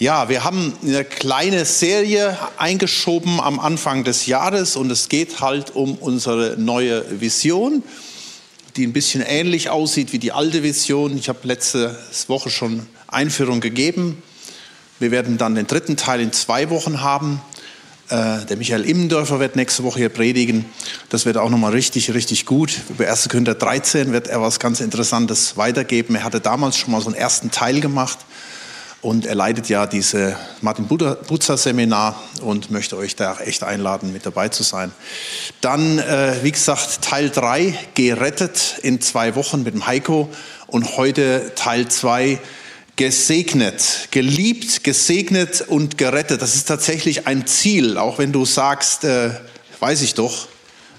Ja, wir haben eine kleine Serie eingeschoben am Anfang des Jahres und es geht halt um unsere neue Vision, die ein bisschen ähnlich aussieht wie die alte Vision. Ich habe letzte Woche schon Einführung gegeben. Wir werden dann den dritten Teil in zwei Wochen haben. Äh, der Michael Immendörfer wird nächste Woche hier predigen. Das wird auch nochmal richtig, richtig gut. Über 1. Korinther 13 wird er was ganz Interessantes weitergeben. Er hatte damals schon mal so einen ersten Teil gemacht. Und er leitet ja diese Martin Butzer Seminar und möchte euch da echt einladen, mit dabei zu sein. Dann, äh, wie gesagt, Teil 3, gerettet in zwei Wochen mit dem Heiko. Und heute Teil 2, gesegnet, geliebt, gesegnet und gerettet. Das ist tatsächlich ein Ziel, auch wenn du sagst, äh, weiß ich doch.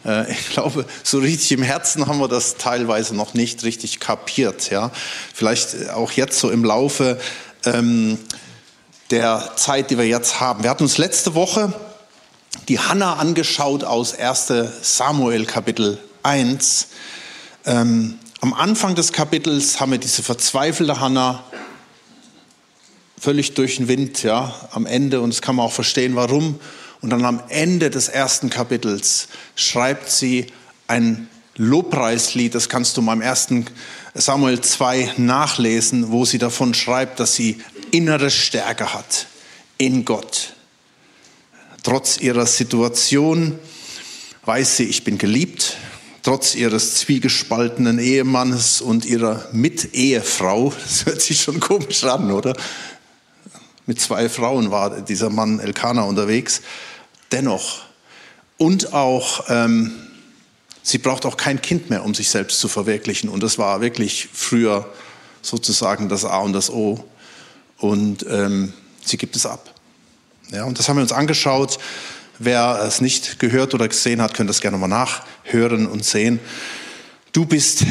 Äh, ich glaube, so richtig im Herzen haben wir das teilweise noch nicht richtig kapiert. Ja, vielleicht auch jetzt so im Laufe ähm, der Zeit, die wir jetzt haben. Wir hatten uns letzte Woche die Hanna angeschaut aus 1. Samuel Kapitel 1. Ähm, am Anfang des Kapitels haben wir diese verzweifelte Hanna völlig durch den Wind, ja, am Ende. Und das kann man auch verstehen, warum. Und dann am Ende des ersten Kapitels schreibt sie ein Lobpreislied, das kannst du mal im ersten Samuel 2 nachlesen, wo sie davon schreibt, dass sie innere Stärke hat in Gott. Trotz ihrer Situation weiß sie, ich bin geliebt. Trotz ihres zwiegespaltenen Ehemannes und ihrer Mitehefrau, das hört sich schon komisch an, oder? Mit zwei Frauen war dieser Mann Elkanah unterwegs. Dennoch. Und auch ähm, Sie braucht auch kein Kind mehr, um sich selbst zu verwirklichen. Und das war wirklich früher sozusagen das A und das O. Und ähm, sie gibt es ab. Ja, und das haben wir uns angeschaut. Wer es nicht gehört oder gesehen hat, könnte das gerne mal nachhören und sehen. Du bist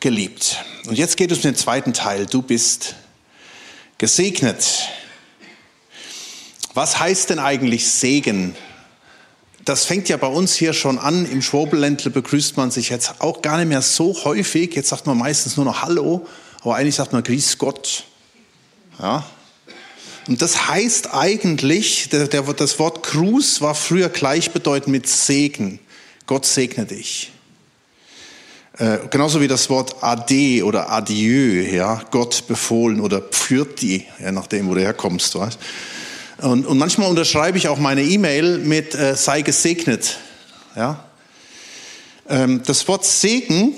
geliebt. Und jetzt geht es um den zweiten Teil. Du bist gesegnet. Was heißt denn eigentlich Segen das fängt ja bei uns hier schon an. Im Schwobeländle begrüßt man sich jetzt auch gar nicht mehr so häufig. Jetzt sagt man meistens nur noch Hallo, aber eigentlich sagt man Grüß Gott. Ja. Und das heißt eigentlich, der, der, das Wort Gruß war früher gleichbedeutend mit Segen. Gott segne dich. Äh, genauso wie das Wort Ade oder Adieu, ja, Gott befohlen oder Pfürti, je nachdem, wo du herkommst. Weißt? Und, und manchmal unterschreibe ich auch meine E-Mail mit äh, sei gesegnet. Ja? Ähm, das Wort Segen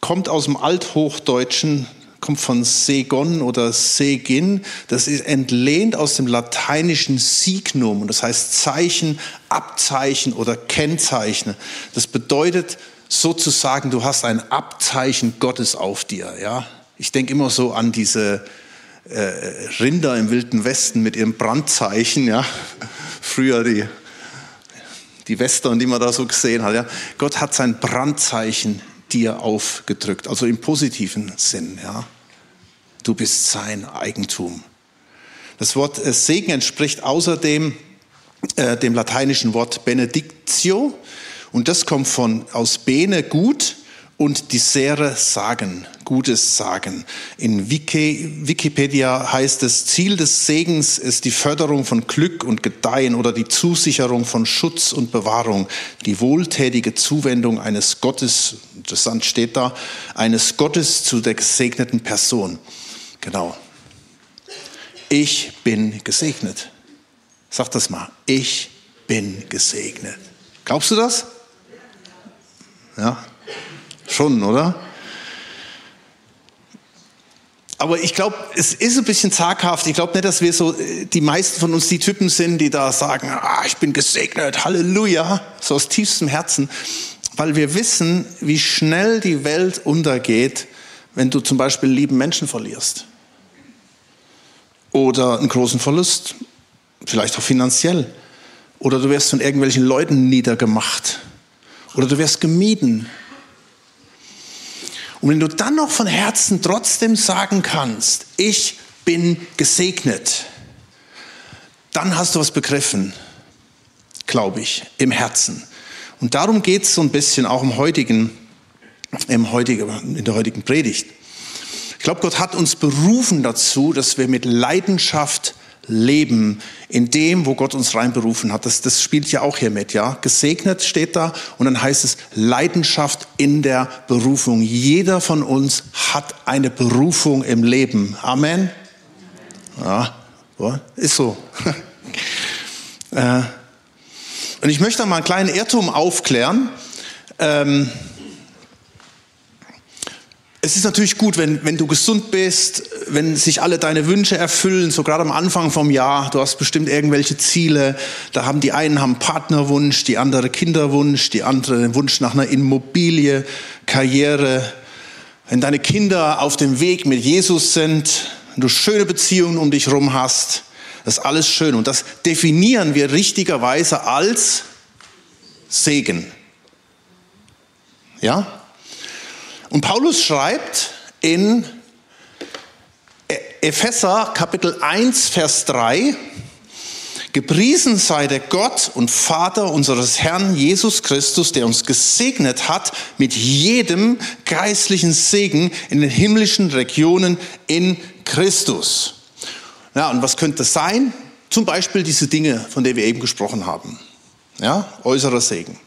kommt aus dem Althochdeutschen, kommt von Segon oder Segin. Das ist entlehnt aus dem lateinischen Signum. Und das heißt Zeichen, Abzeichen oder Kennzeichen. Das bedeutet sozusagen, du hast ein Abzeichen Gottes auf dir. Ja? Ich denke immer so an diese äh, Rinder im Wilden Westen mit ihrem Brandzeichen, ja, früher die, die Western, die man da so gesehen hat, ja. Gott hat sein Brandzeichen dir aufgedrückt, also im positiven Sinn, ja. Du bist sein Eigentum. Das Wort äh, Segen entspricht außerdem äh, dem lateinischen Wort Benedictio und das kommt von aus Bene gut und die Sere sagen, Gutes sagen. In Wiki, Wikipedia heißt es, Ziel des Segens ist die Förderung von Glück und Gedeihen oder die Zusicherung von Schutz und Bewahrung, die wohltätige Zuwendung eines Gottes, interessant steht da, eines Gottes zu der gesegneten Person. Genau. Ich bin gesegnet. Sag das mal. Ich bin gesegnet. Glaubst du das? Ja, Schon, oder? Aber ich glaube, es ist ein bisschen zaghaft. Ich glaube nicht, dass wir so, die meisten von uns die Typen sind, die da sagen, ah, ich bin gesegnet, Halleluja, so aus tiefstem Herzen. Weil wir wissen, wie schnell die Welt untergeht, wenn du zum Beispiel lieben Menschen verlierst. Oder einen großen Verlust, vielleicht auch finanziell. Oder du wirst von irgendwelchen Leuten niedergemacht. Oder du wirst gemieden und wenn du dann noch von Herzen trotzdem sagen kannst, ich bin gesegnet, dann hast du was begriffen, glaube ich, im Herzen. Und darum geht es so ein bisschen auch im heutigen, im heutigen, in der heutigen Predigt. Ich glaube, Gott hat uns berufen dazu, dass wir mit Leidenschaft leben in dem, wo Gott uns reinberufen hat. Das, das spielt ja auch hier mit, ja. Gesegnet steht da und dann heißt es Leidenschaft in der Berufung. Jeder von uns hat eine Berufung im Leben. Amen. Ja, ist so. Äh, und ich möchte mal einen kleinen Irrtum aufklären. Ähm, es ist natürlich gut, wenn, wenn du gesund bist, wenn sich alle deine Wünsche erfüllen, so gerade am Anfang vom Jahr. Du hast bestimmt irgendwelche Ziele. Da haben die einen haben Partnerwunsch, die andere Kinderwunsch, die andere den Wunsch nach einer Immobilie, Karriere. Wenn deine Kinder auf dem Weg mit Jesus sind, wenn du schöne Beziehungen um dich herum hast, das ist alles schön. Und das definieren wir richtigerweise als Segen. Ja? Und Paulus schreibt in Epheser Kapitel 1, Vers 3, Gepriesen sei der Gott und Vater unseres Herrn Jesus Christus, der uns gesegnet hat mit jedem geistlichen Segen in den himmlischen Regionen in Christus. Ja, und was könnte das sein? Zum Beispiel diese Dinge, von denen wir eben gesprochen haben. Ja, äußerer Segen.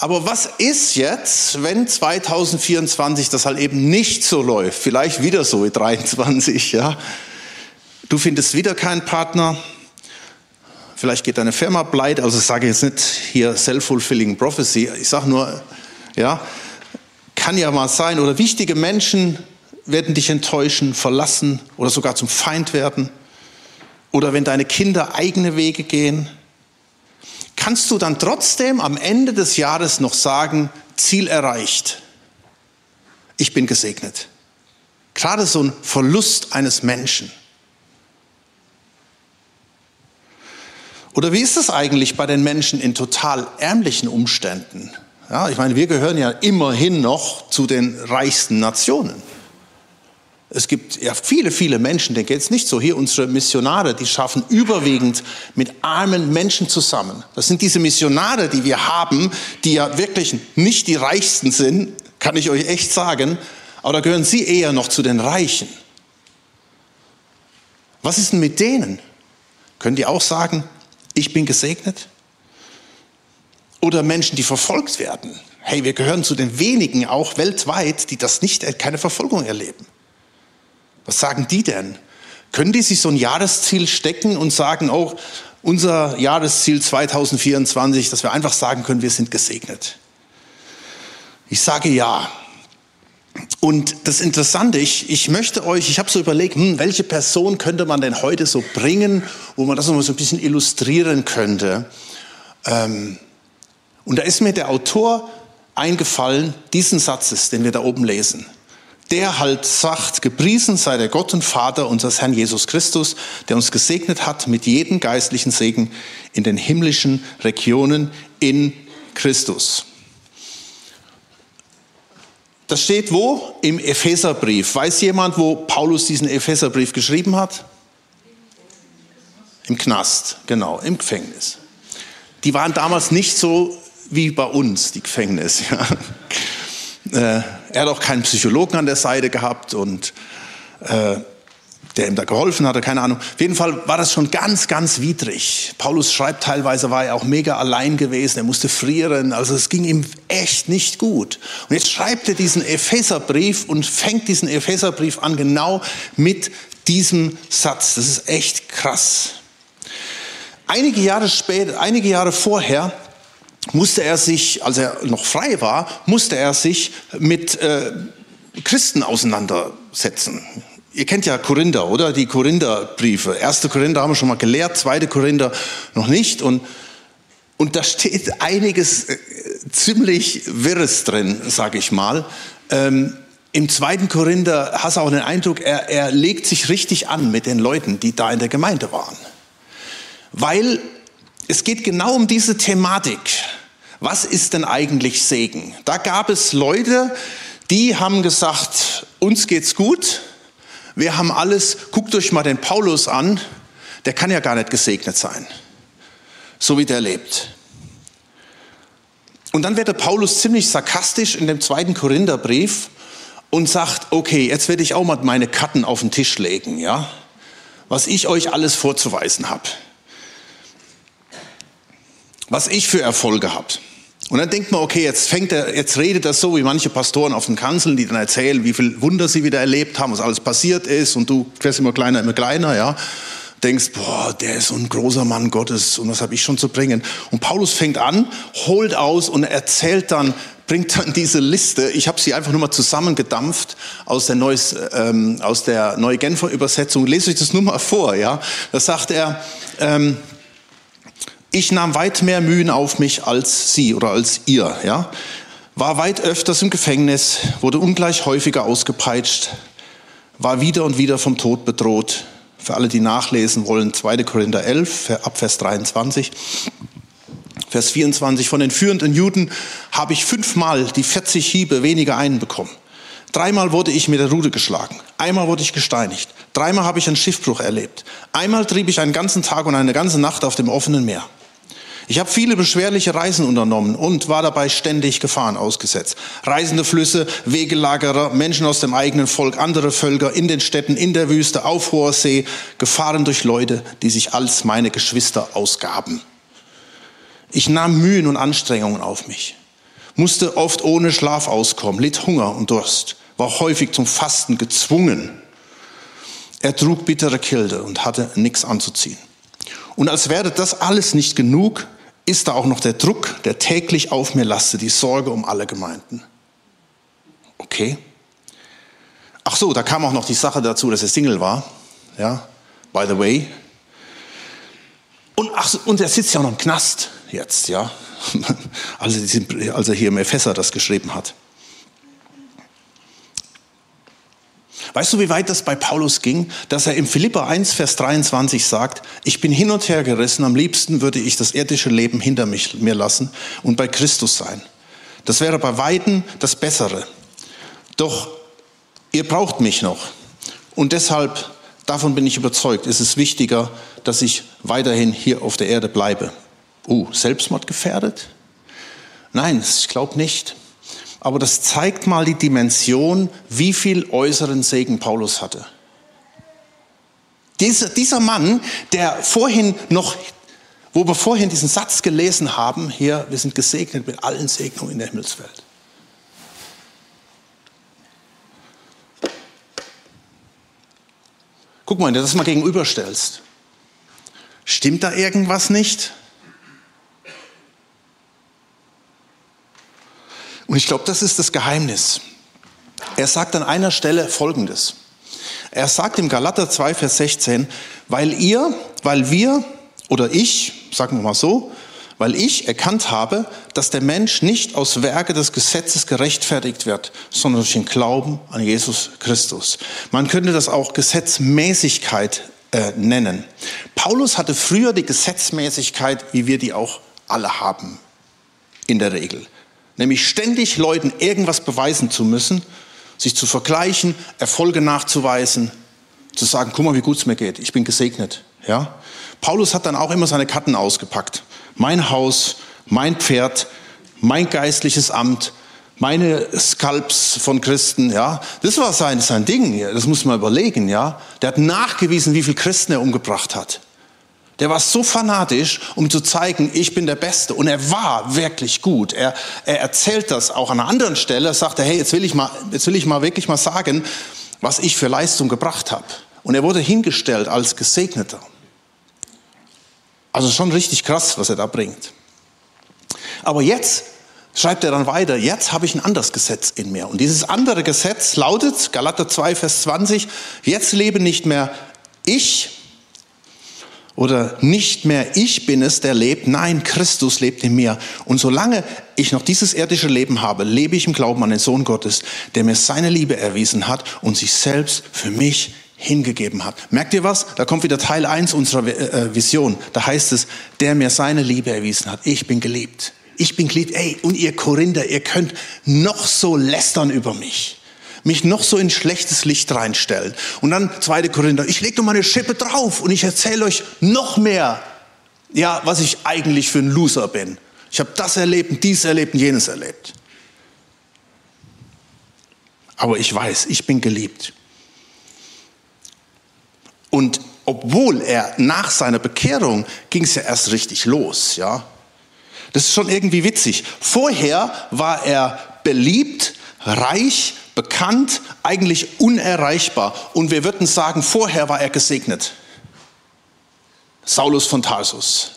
Aber was ist jetzt, wenn 2024 das halt eben nicht so läuft? Vielleicht wieder so wie 23, ja? Du findest wieder keinen Partner. Vielleicht geht deine Firma pleite. Also sage ich jetzt nicht hier self-fulfilling prophecy. Ich sage nur, ja, kann ja mal sein. Oder wichtige Menschen werden dich enttäuschen, verlassen oder sogar zum Feind werden. Oder wenn deine Kinder eigene Wege gehen kannst du dann trotzdem am Ende des Jahres noch sagen, Ziel erreicht. Ich bin gesegnet. Gerade so ein Verlust eines Menschen. Oder wie ist es eigentlich bei den Menschen in total ärmlichen Umständen? Ja, ich meine, wir gehören ja immerhin noch zu den reichsten Nationen. Es gibt ja viele, viele Menschen, denen geht es nicht so. Hier unsere Missionare, die schaffen überwiegend mit armen Menschen zusammen. Das sind diese Missionare, die wir haben, die ja wirklich nicht die Reichsten sind, kann ich euch echt sagen. Aber da gehören sie eher noch zu den Reichen. Was ist denn mit denen? Können die auch sagen, ich bin gesegnet? Oder Menschen, die verfolgt werden. Hey, wir gehören zu den wenigen auch weltweit, die das nicht, keine Verfolgung erleben. Was sagen die denn? Können die sich so ein Jahresziel stecken und sagen, oh, unser Jahresziel 2024, dass wir einfach sagen können, wir sind gesegnet? Ich sage ja. Und das Interessante, ich, ich möchte euch, ich habe so überlegt, hm, welche Person könnte man denn heute so bringen, wo man das nochmal so ein bisschen illustrieren könnte. Ähm, und da ist mir der Autor eingefallen, diesen Satzes, den wir da oben lesen der halt sagt, gepriesen sei der Gott und Vater unseres Herrn Jesus Christus, der uns gesegnet hat mit jedem geistlichen Segen in den himmlischen Regionen in Christus. Das steht wo? Im Epheserbrief. Weiß jemand, wo Paulus diesen Epheserbrief geschrieben hat? Im Knast, genau, im Gefängnis. Die waren damals nicht so wie bei uns, die Gefängnis. Ja. Äh, er hat auch keinen Psychologen an der Seite gehabt und äh, der ihm da geholfen hatte, keine Ahnung. Auf jeden Fall war das schon ganz, ganz widrig. Paulus schreibt teilweise, war er auch mega allein gewesen, er musste frieren, also es ging ihm echt nicht gut. Und jetzt schreibt er diesen Epheserbrief und fängt diesen Epheserbrief an genau mit diesem Satz. Das ist echt krass. Einige Jahre später, einige Jahre vorher musste er sich, als er noch frei war, musste er sich mit äh, Christen auseinandersetzen. Ihr kennt ja Korinther, oder? Die Korintherbriefe. Erste Korinther haben wir schon mal gelehrt, zweite Korinther noch nicht. Und, und da steht einiges äh, ziemlich Wirres drin, sage ich mal. Ähm, Im zweiten Korinther hast du auch den Eindruck, er, er legt sich richtig an mit den Leuten, die da in der Gemeinde waren. Weil es geht genau um diese Thematik. Was ist denn eigentlich Segen? Da gab es Leute, die haben gesagt, uns geht's gut, wir haben alles, guckt euch mal den Paulus an, der kann ja gar nicht gesegnet sein, so wie der lebt. Und dann wird der Paulus ziemlich sarkastisch in dem zweiten Korintherbrief und sagt, okay, jetzt werde ich auch mal meine Karten auf den Tisch legen, ja? was ich euch alles vorzuweisen habe. Was ich für Erfolge habe. Und dann denkt man, okay, jetzt fängt er, jetzt redet er so wie manche Pastoren auf den Kanzeln, die dann erzählen, wie viel Wunder sie wieder erlebt haben, was alles passiert ist und du wirst immer kleiner, immer kleiner, ja. Denkst, boah, der ist so ein großer Mann Gottes und was habe ich schon zu bringen. Und Paulus fängt an, holt aus und erzählt dann, bringt dann diese Liste, ich habe sie einfach nur mal zusammengedampft aus der, Neues, ähm, aus der Neue Genfer Übersetzung, lese euch das nur mal vor, ja. Da sagt er, ähm, ich nahm weit mehr Mühen auf mich als Sie oder als ihr, ja. War weit öfters im Gefängnis, wurde ungleich häufiger ausgepeitscht, war wieder und wieder vom Tod bedroht. Für alle, die nachlesen wollen, 2. Korinther 11, ab Vers 23. Vers 24, von den führenden Juden habe ich fünfmal die 40 Hiebe weniger einbekommen. Dreimal wurde ich mit der Rute geschlagen. Einmal wurde ich gesteinigt. Dreimal habe ich einen Schiffbruch erlebt. Einmal trieb ich einen ganzen Tag und eine ganze Nacht auf dem offenen Meer. Ich habe viele beschwerliche Reisen unternommen und war dabei ständig Gefahren ausgesetzt. Reisende Flüsse, Wegelagerer, Menschen aus dem eigenen Volk, andere Völker in den Städten, in der Wüste, auf hoher See, Gefahren durch Leute, die sich als meine Geschwister ausgaben. Ich nahm Mühen und Anstrengungen auf mich, musste oft ohne Schlaf auskommen, litt Hunger und Durst, war häufig zum Fasten gezwungen. Er trug bittere Kälte und hatte nichts anzuziehen. Und als wäre das alles nicht genug, ist da auch noch der Druck, der täglich auf mir lastet, die Sorge um alle Gemeinden. Okay. Ach so, da kam auch noch die Sache dazu, dass er Single war. Ja, by the way. Und, ach, und er sitzt ja auch noch im Knast jetzt, ja. Also, als er hier im Epheser das geschrieben hat. Weißt du, wie weit das bei Paulus ging, dass er im Philippa 1, Vers 23 sagt, ich bin hin und her gerissen, am liebsten würde ich das irdische Leben hinter mich, mir lassen und bei Christus sein. Das wäre bei Weitem das Bessere. Doch ihr braucht mich noch. Und deshalb, davon bin ich überzeugt, ist es wichtiger, dass ich weiterhin hier auf der Erde bleibe. Uh, Selbstmord gefährdet? Nein, ich glaube nicht aber das zeigt mal die Dimension, wie viel äußeren Segen Paulus hatte. Dieser, dieser Mann, der vorhin noch, wo wir vorhin diesen Satz gelesen haben, hier, wir sind gesegnet mit allen Segnungen in der Himmelswelt. Guck mal, wenn du das mal gegenüberstellst. Stimmt da irgendwas nicht? Und ich glaube, das ist das Geheimnis. Er sagt an einer Stelle Folgendes. Er sagt im Galater 2, Vers 16, weil ihr, weil wir oder ich, sagen wir mal so, weil ich erkannt habe, dass der Mensch nicht aus Werke des Gesetzes gerechtfertigt wird, sondern durch den Glauben an Jesus Christus. Man könnte das auch Gesetzmäßigkeit äh, nennen. Paulus hatte früher die Gesetzmäßigkeit, wie wir die auch alle haben, in der Regel nämlich ständig Leuten irgendwas beweisen zu müssen, sich zu vergleichen, Erfolge nachzuweisen, zu sagen, guck mal, wie gut es mir geht, ich bin gesegnet. Ja? Paulus hat dann auch immer seine Karten ausgepackt. Mein Haus, mein Pferd, mein geistliches Amt, meine Skalps von Christen, ja, das war sein, sein Ding, das muss man überlegen, ja. Der hat nachgewiesen, wie viele Christen er umgebracht hat. Der war so fanatisch, um zu zeigen, ich bin der Beste. Und er war wirklich gut. Er, er erzählt das auch an einer anderen Stelle. Er sagte, hey, jetzt will ich mal, jetzt will ich mal wirklich mal sagen, was ich für Leistung gebracht habe. Und er wurde hingestellt als Gesegneter. Also schon richtig krass, was er da bringt. Aber jetzt schreibt er dann weiter, jetzt habe ich ein anderes Gesetz in mir. Und dieses andere Gesetz lautet, Galater 2, Vers 20, jetzt lebe nicht mehr ich, oder nicht mehr ich bin es, der lebt, nein, Christus lebt in mir. Und solange ich noch dieses irdische Leben habe, lebe ich im Glauben an den Sohn Gottes, der mir seine Liebe erwiesen hat und sich selbst für mich hingegeben hat. Merkt ihr was? Da kommt wieder Teil 1 unserer äh, Vision. Da heißt es, der mir seine Liebe erwiesen hat. Ich bin geliebt. Ich bin geliebt. Ey, und ihr Korinther, ihr könnt noch so lästern über mich mich noch so in schlechtes Licht reinstellen. Und dann 2. Korinther, ich lege doch mal eine Schippe drauf und ich erzähle euch noch mehr, ja, was ich eigentlich für ein Loser bin. Ich habe das erlebt und dies erlebt und jenes erlebt. Aber ich weiß, ich bin geliebt. Und obwohl er nach seiner Bekehrung ging es ja erst richtig los, ja. Das ist schon irgendwie witzig. Vorher war er beliebt, reich, bekannt, eigentlich unerreichbar. Und wir würden sagen, vorher war er gesegnet. Saulus von Tarsus.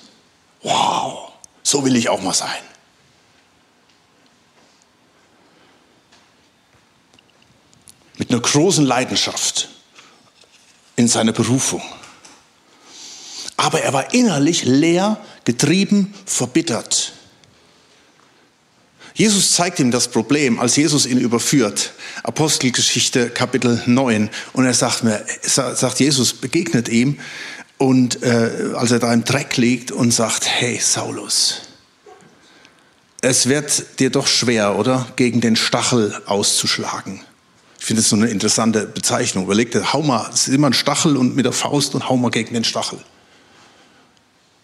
Wow, so will ich auch mal sein. Mit einer großen Leidenschaft in seiner Berufung. Aber er war innerlich leer, getrieben, verbittert. Jesus zeigt ihm das Problem, als Jesus ihn überführt. Apostelgeschichte Kapitel 9. Und er sagt mir, sagt Jesus, begegnet ihm und äh, als er da im Dreck liegt und sagt, hey Saulus, es wird dir doch schwer, oder? Gegen den Stachel auszuschlagen. Ich finde das so eine interessante Bezeichnung. Überleg dir, hau mal, es ist immer ein Stachel und mit der Faust und hau mal gegen den Stachel.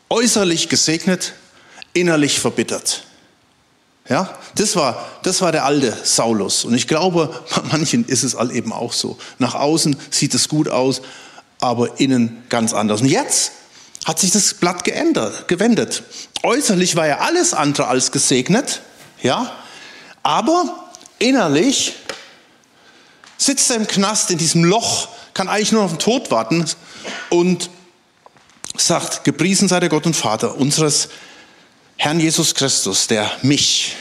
Äußerlich gesegnet, innerlich verbittert. Ja, das war, das war der alte Saulus. Und ich glaube, bei manchen ist es all eben auch so. Nach außen sieht es gut aus, aber innen ganz anders. Und jetzt hat sich das Blatt geändert, gewendet. Äußerlich war er alles andere als gesegnet, ja, aber innerlich sitzt er im Knast in diesem Loch, kann eigentlich nur auf den Tod warten und sagt, gepriesen sei der Gott und Vater unseres Herrn Jesus Christus, der mich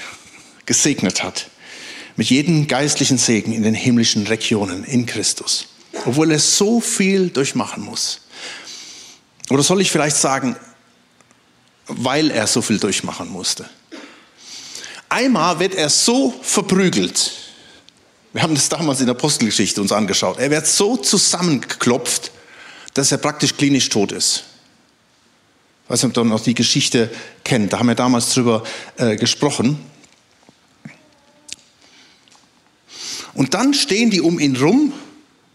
gesegnet hat mit jedem geistlichen Segen in den himmlischen Regionen in Christus, obwohl er so viel durchmachen muss. Oder soll ich vielleicht sagen, weil er so viel durchmachen musste? Einmal wird er so verprügelt. Wir haben das damals in der Apostelgeschichte uns angeschaut. Er wird so zusammengeklopft, dass er praktisch klinisch tot ist. Ich weiß nicht, ob ihr noch die Geschichte kennt. Da haben wir damals drüber äh, gesprochen. Und dann stehen die um ihn rum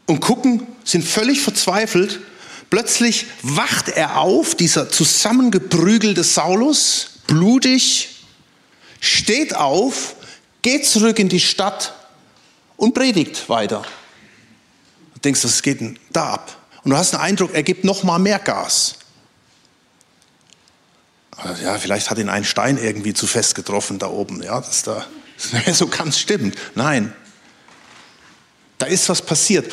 und gucken, sind völlig verzweifelt. Plötzlich wacht er auf, dieser zusammengeprügelte Saulus, blutig, steht auf, geht zurück in die Stadt und predigt weiter. Du denkst, was geht denn da ab? Und du hast den Eindruck, er gibt noch mal mehr Gas. Ja, vielleicht hat ihn ein Stein irgendwie zu fest getroffen da oben. Ja, das da das so ganz stimmt. Nein, da ist was passiert.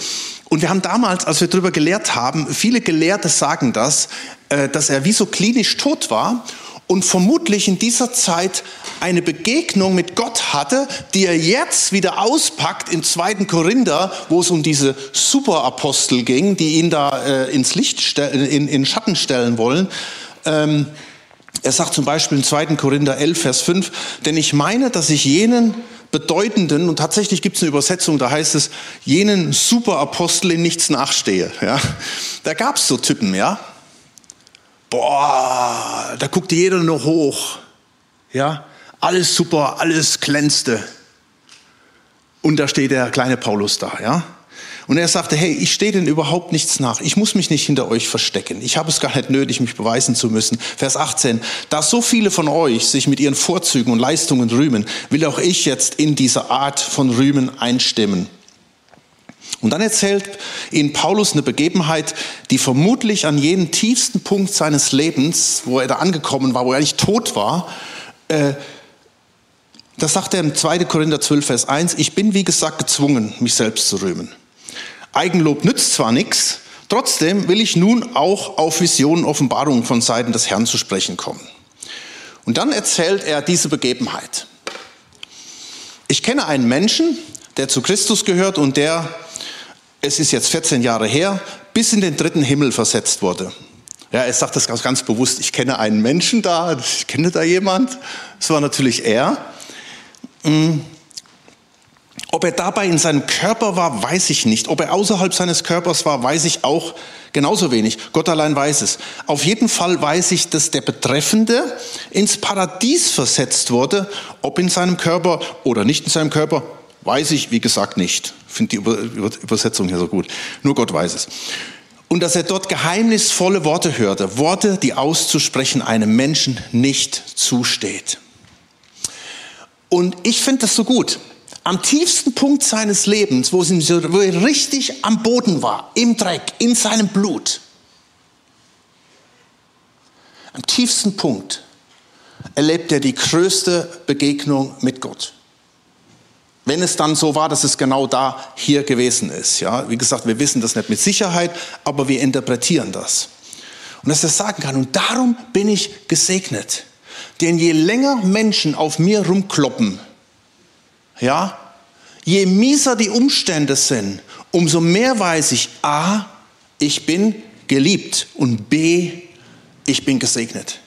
Und wir haben damals, als wir darüber gelehrt haben, viele Gelehrte sagen das, äh, dass er wie so klinisch tot war und vermutlich in dieser Zeit eine Begegnung mit Gott hatte, die er jetzt wieder auspackt im zweiten Korinther, wo es um diese Superapostel ging, die ihn da äh, ins Licht, in, in Schatten stellen wollen. Ähm, er sagt zum Beispiel in 2. Korinther 11, Vers 5, denn ich meine, dass ich jenen bedeutenden, und tatsächlich gibt es eine Übersetzung, da heißt es, jenen Superapostel in nichts nachstehe. Ja? Da gab es so Typen, ja. Boah, da guckte jeder nur hoch. Ja, alles super, alles glänzte. Und da steht der kleine Paulus da, ja. Und er sagte, hey, ich stehe denn überhaupt nichts nach. Ich muss mich nicht hinter euch verstecken. Ich habe es gar nicht nötig, mich beweisen zu müssen. Vers 18. Da so viele von euch sich mit ihren Vorzügen und Leistungen rühmen, will auch ich jetzt in dieser Art von Rühmen einstimmen. Und dann erzählt ihnen Paulus eine Begebenheit, die vermutlich an jenen tiefsten Punkt seines Lebens, wo er da angekommen war, wo er eigentlich tot war, äh, das sagt er im 2. Korinther 12, Vers 1, ich bin wie gesagt gezwungen, mich selbst zu rühmen. Eigenlob nützt zwar nichts, trotzdem will ich nun auch auf Visionen, Offenbarungen von Seiten des Herrn zu sprechen kommen. Und dann erzählt er diese Begebenheit. Ich kenne einen Menschen, der zu Christus gehört und der, es ist jetzt 14 Jahre her, bis in den dritten Himmel versetzt wurde. Ja, er sagt das ganz, ganz bewusst. Ich kenne einen Menschen da, ich kenne da jemand. Das war natürlich er. Mm. Ob er dabei in seinem Körper war, weiß ich nicht. Ob er außerhalb seines Körpers war, weiß ich auch genauso wenig. Gott allein weiß es. Auf jeden Fall weiß ich, dass der Betreffende ins Paradies versetzt wurde. Ob in seinem Körper oder nicht in seinem Körper, weiß ich, wie gesagt, nicht. Ich finde die Übersetzung hier so gut. Nur Gott weiß es. Und dass er dort geheimnisvolle Worte hörte. Worte, die auszusprechen einem Menschen nicht zusteht. Und ich finde das so gut am tiefsten Punkt seines Lebens, wo, er richtig am Boden war, im Dreck, in seinem Blut, am tiefsten Punkt, erlebt er die größte Begegnung mit Gott. Wenn es dann so war, dass es genau da hier gewesen ist. Ja, wie gesagt, wir wissen das nicht mit Sicherheit, aber wir interpretieren das. Und dass er sagen kann, und darum bin ich gesegnet. Denn je länger Menschen auf mir rumkloppen, ja, je mieser die Umstände sind, umso mehr weiß ich, a, ich bin geliebt und b, ich bin gesegnet.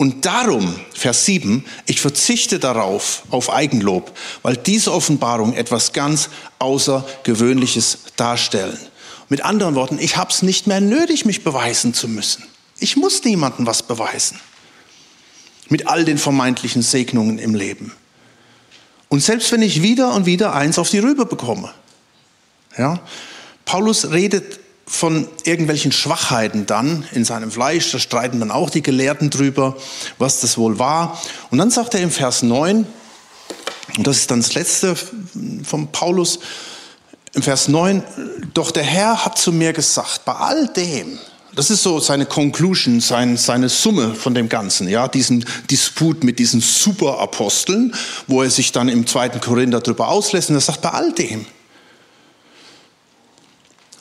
Und darum, Vers 7, ich verzichte darauf, auf Eigenlob, weil diese Offenbarung etwas ganz Außergewöhnliches darstellen. Mit anderen Worten, ich habe es nicht mehr nötig, mich beweisen zu müssen. Ich muss niemandem was beweisen. Mit all den vermeintlichen Segnungen im Leben. Und selbst wenn ich wieder und wieder eins auf die Rübe bekomme. Ja, Paulus redet von irgendwelchen Schwachheiten dann in seinem Fleisch, da streiten dann auch die Gelehrten drüber, was das wohl war. Und dann sagt er im Vers 9, und das ist dann das letzte von Paulus, im Vers 9, doch der Herr hat zu mir gesagt, bei all dem, das ist so seine Conclusion, sein, seine Summe von dem Ganzen, ja, diesen Disput mit diesen Superaposteln, wo er sich dann im zweiten Korinther darüber auslässt und er sagt, bei all dem,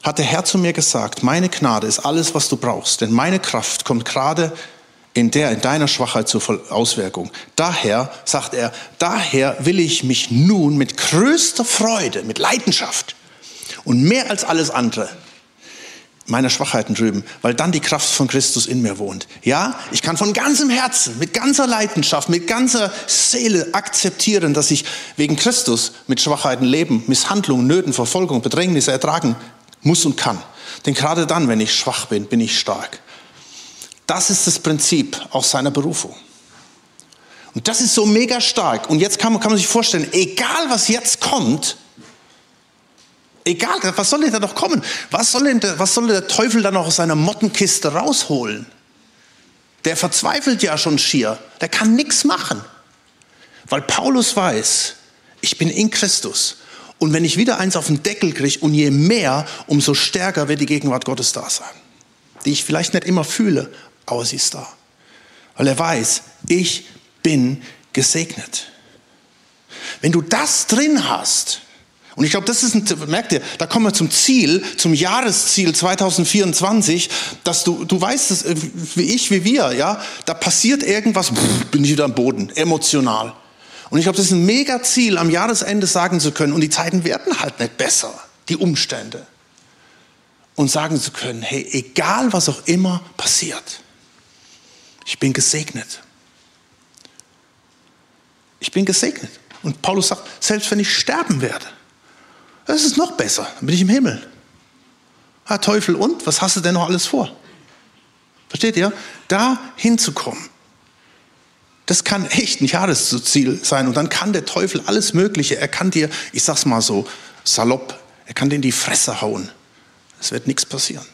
hat der Herr zu mir gesagt, meine Gnade ist alles, was du brauchst, denn meine Kraft kommt gerade in der, in deiner Schwachheit zur Auswirkung. Daher, sagt er, daher will ich mich nun mit größter Freude, mit Leidenschaft und mehr als alles andere meiner Schwachheiten drüben, weil dann die Kraft von Christus in mir wohnt. Ja, ich kann von ganzem Herzen, mit ganzer Leidenschaft, mit ganzer Seele akzeptieren, dass ich wegen Christus mit Schwachheiten leben, Misshandlungen, Nöten, Verfolgung, Bedrängnisse ertragen muss und kann. Denn gerade dann, wenn ich schwach bin, bin ich stark. Das ist das Prinzip aus seiner Berufung. Und das ist so mega stark. Und jetzt kann man, kann man sich vorstellen, egal was jetzt kommt, egal, was soll denn da noch kommen? Was soll denn, was soll der Teufel da noch aus seiner Mottenkiste rausholen? Der verzweifelt ja schon schier. Der kann nichts machen. Weil Paulus weiß, ich bin in Christus. Und wenn ich wieder eins auf den Deckel kriege und je mehr, umso stärker wird die Gegenwart Gottes da sein. Die ich vielleicht nicht immer fühle, aber sie ist da. Weil er weiß, ich bin gesegnet. Wenn du das drin hast, und ich glaube, das ist ein, merkt ihr, da kommen wir zum Ziel, zum Jahresziel 2024, dass du, du weißt es, wie ich, wie wir, ja, da passiert irgendwas, bin ich wieder am Boden, emotional. Und ich glaube, das ist ein mega Ziel, am Jahresende sagen zu können, und die Zeiten werden halt nicht besser, die Umstände. Und sagen zu können, hey, egal was auch immer passiert, ich bin gesegnet. Ich bin gesegnet. Und Paulus sagt, selbst wenn ich sterben werde, das ist noch besser, dann bin ich im Himmel. Ah, Teufel, und? Was hast du denn noch alles vor? Versteht ihr? Da hinzukommen. Das kann echt ein Jahresziel sein. Und dann kann der Teufel alles Mögliche. Er kann dir, ich sag's mal so, salopp, er kann dir in die Fresse hauen. Es wird nichts passieren.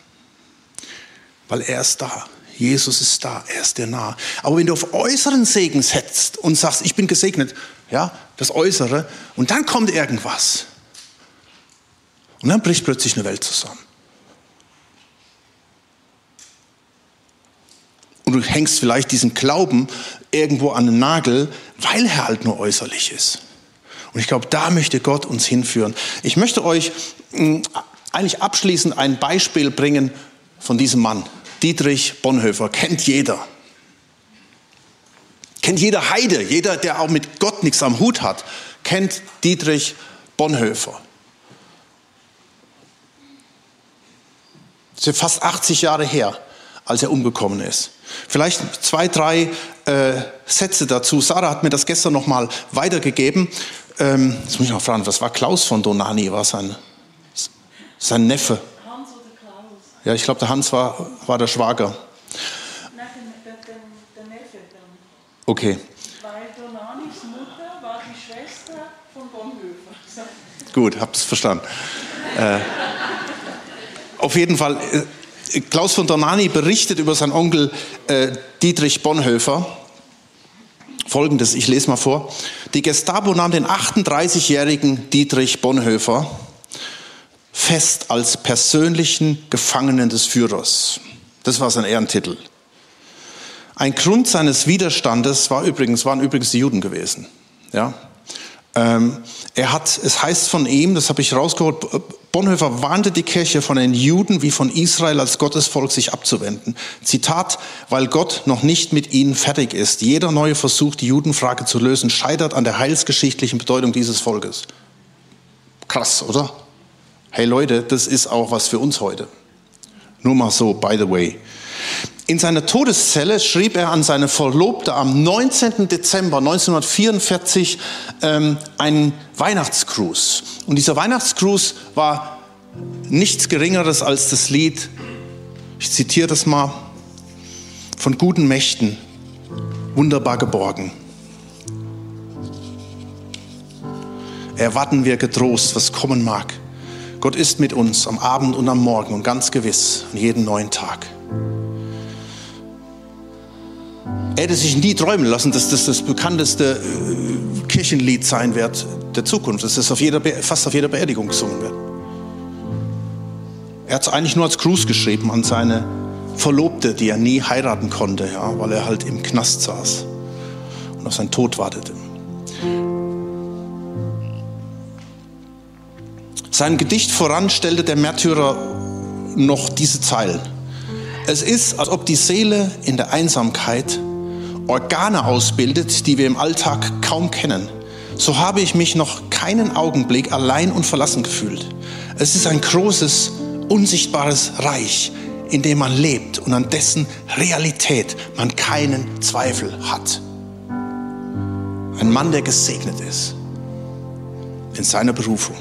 Weil er ist da. Jesus ist da, er ist dir nah. Aber wenn du auf äußeren Segen setzt und sagst, ich bin gesegnet, ja, das Äußere, und dann kommt irgendwas. Und dann bricht plötzlich eine Welt zusammen. Und du hängst vielleicht diesen Glauben irgendwo an den Nagel, weil er halt nur äußerlich ist. Und ich glaube, da möchte Gott uns hinführen. Ich möchte euch hm, eigentlich abschließend ein Beispiel bringen von diesem Mann. Dietrich Bonhoeffer, kennt jeder. Kennt jeder Heide, jeder, der auch mit Gott nichts am Hut hat, kennt Dietrich Bonhoeffer. Das ist fast 80 Jahre her, als er umgekommen ist. Vielleicht zwei, drei äh, Sätze dazu. Sarah hat mir das gestern noch mal weitergegeben. Ähm, jetzt muss ich mal fragen, was war Klaus von Donani? War sein, sein Neffe? Hans oder Klaus? Ja, ich glaube, der Hans war, war der Schwager. Nein, der, der, der Neffe dann. Okay. Weil Donanis Mutter war die Schwester von Bonhoeffer. Gut, habt es verstanden. äh, auf jeden Fall, äh, Klaus von Donani berichtet über seinen Onkel äh, Dietrich Bonhoeffer. Folgendes, ich lese mal vor. Die Gestapo nahm den 38-jährigen Dietrich Bonhoeffer fest als persönlichen Gefangenen des Führers. Das war sein Ehrentitel. Ein Grund seines Widerstandes war übrigens, waren übrigens die Juden gewesen. Ja? Ähm, er hat, es heißt von ihm, das habe ich rausgeholt, Bonhoeffer warnte die Kirche von den Juden wie von Israel als Gottesvolk sich abzuwenden. Zitat, weil Gott noch nicht mit ihnen fertig ist. Jeder neue Versuch, die Judenfrage zu lösen, scheitert an der heilsgeschichtlichen Bedeutung dieses Volkes. Krass, oder? Hey Leute, das ist auch was für uns heute. Nur mal so, by the way. In seiner Todeszelle schrieb er an seine Verlobte am 19. Dezember 1944 ähm, einen Weihnachtsgruß. Und dieser Weihnachtsgruß war nichts Geringeres als das Lied, ich zitiere das mal, von guten Mächten, wunderbar geborgen. Erwarten wir getrost, was kommen mag. Gott ist mit uns am Abend und am Morgen und ganz gewiss an jedem neuen Tag. Er hätte sich nie träumen lassen, dass das das bekannteste äh, Kirchenlied sein wird der Zukunft, dass das auf jeder, fast auf jeder Beerdigung gesungen wird. Er hat es eigentlich nur als Gruß geschrieben an seine Verlobte, die er nie heiraten konnte, ja, weil er halt im Knast saß und auf seinen Tod wartete. Sein Gedicht voran stellte der Märtyrer noch diese Zeilen. Es ist, als ob die Seele in der Einsamkeit Organe ausbildet, die wir im Alltag kaum kennen, so habe ich mich noch keinen Augenblick allein und verlassen gefühlt. Es ist ein großes, unsichtbares Reich, in dem man lebt und an dessen Realität man keinen Zweifel hat. Ein Mann, der gesegnet ist in seiner Berufung.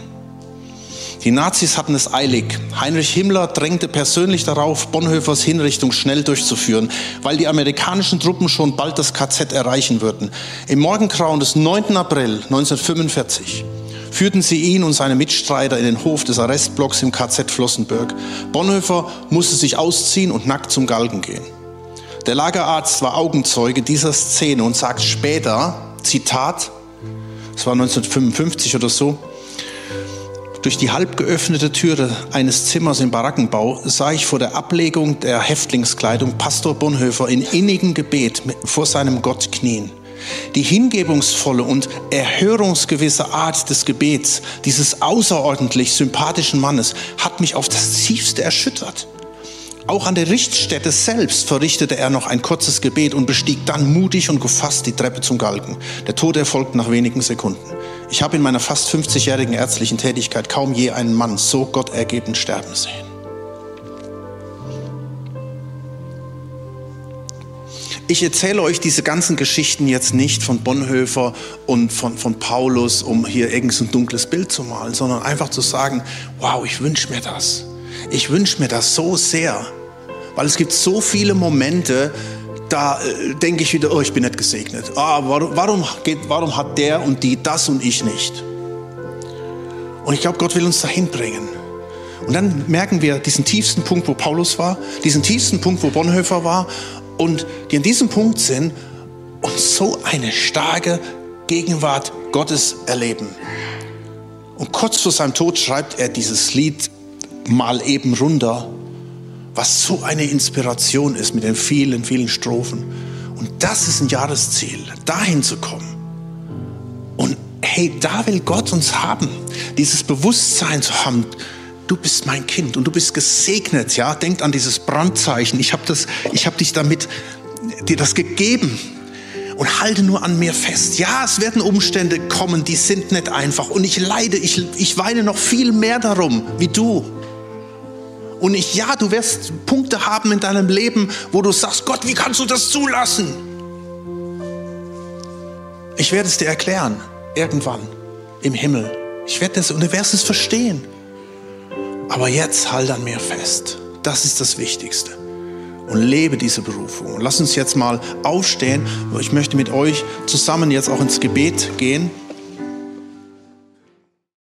Die Nazis hatten es eilig. Heinrich Himmler drängte persönlich darauf, Bonhoeffers Hinrichtung schnell durchzuführen, weil die amerikanischen Truppen schon bald das KZ erreichen würden. Im Morgengrauen des 9. April 1945 führten sie ihn und seine Mitstreiter in den Hof des Arrestblocks im KZ Flossenbürg. Bonhoeffer musste sich ausziehen und nackt zum Galgen gehen. Der Lagerarzt war Augenzeuge dieser Szene und sagt später, Zitat, es war 1955 oder so, durch die halb geöffnete Türe eines Zimmers im Barackenbau sah ich vor der Ablegung der Häftlingskleidung Pastor Bonhoeffer in innigem Gebet vor seinem Gott knien. Die hingebungsvolle und erhörungsgewisse Art des Gebets dieses außerordentlich sympathischen Mannes hat mich auf das tiefste erschüttert. Auch an der Richtstätte selbst verrichtete er noch ein kurzes Gebet und bestieg dann mutig und gefasst die Treppe zum Galgen. Der Tod erfolgt nach wenigen Sekunden. Ich habe in meiner fast 50-jährigen ärztlichen Tätigkeit kaum je einen Mann so gottergebend sterben sehen. Ich erzähle euch diese ganzen Geschichten jetzt nicht von Bonhoeffer und von, von Paulus, um hier irgendein so dunkles Bild zu malen, sondern einfach zu sagen, wow, ich wünsche mir das. Ich wünsche mir das so sehr, weil es gibt so viele Momente, da äh, denke ich wieder, oh, ich bin nicht gesegnet. Ah, warum, warum, geht, warum hat der und die das und ich nicht? Und ich glaube, Gott will uns dahin bringen. Und dann merken wir diesen tiefsten Punkt, wo Paulus war, diesen tiefsten Punkt, wo Bonhoeffer war und die an diesem Punkt sind und so eine starke Gegenwart Gottes erleben. Und kurz vor seinem Tod schreibt er dieses Lied mal eben runter, was so eine Inspiration ist mit den vielen, vielen Strophen. Und das ist ein Jahresziel, dahin zu kommen. Und hey, da will Gott uns haben, dieses Bewusstsein zu haben, du bist mein Kind und du bist gesegnet, ja? Denkt an dieses Brandzeichen. Ich habe das, dich damit dir das gegeben und halte nur an mir fest. Ja, es werden Umstände kommen, die sind nicht einfach und ich leide, ich, ich weine noch viel mehr darum wie du. Und ich, ja, du wirst Punkte haben in deinem Leben, wo du sagst, Gott, wie kannst du das zulassen? Ich werde es dir erklären, irgendwann im Himmel. Ich werde das und du wirst es verstehen. Aber jetzt halt an mir fest. Das ist das Wichtigste. Und lebe diese Berufung. Und lass uns jetzt mal aufstehen. Ich möchte mit euch zusammen jetzt auch ins Gebet gehen.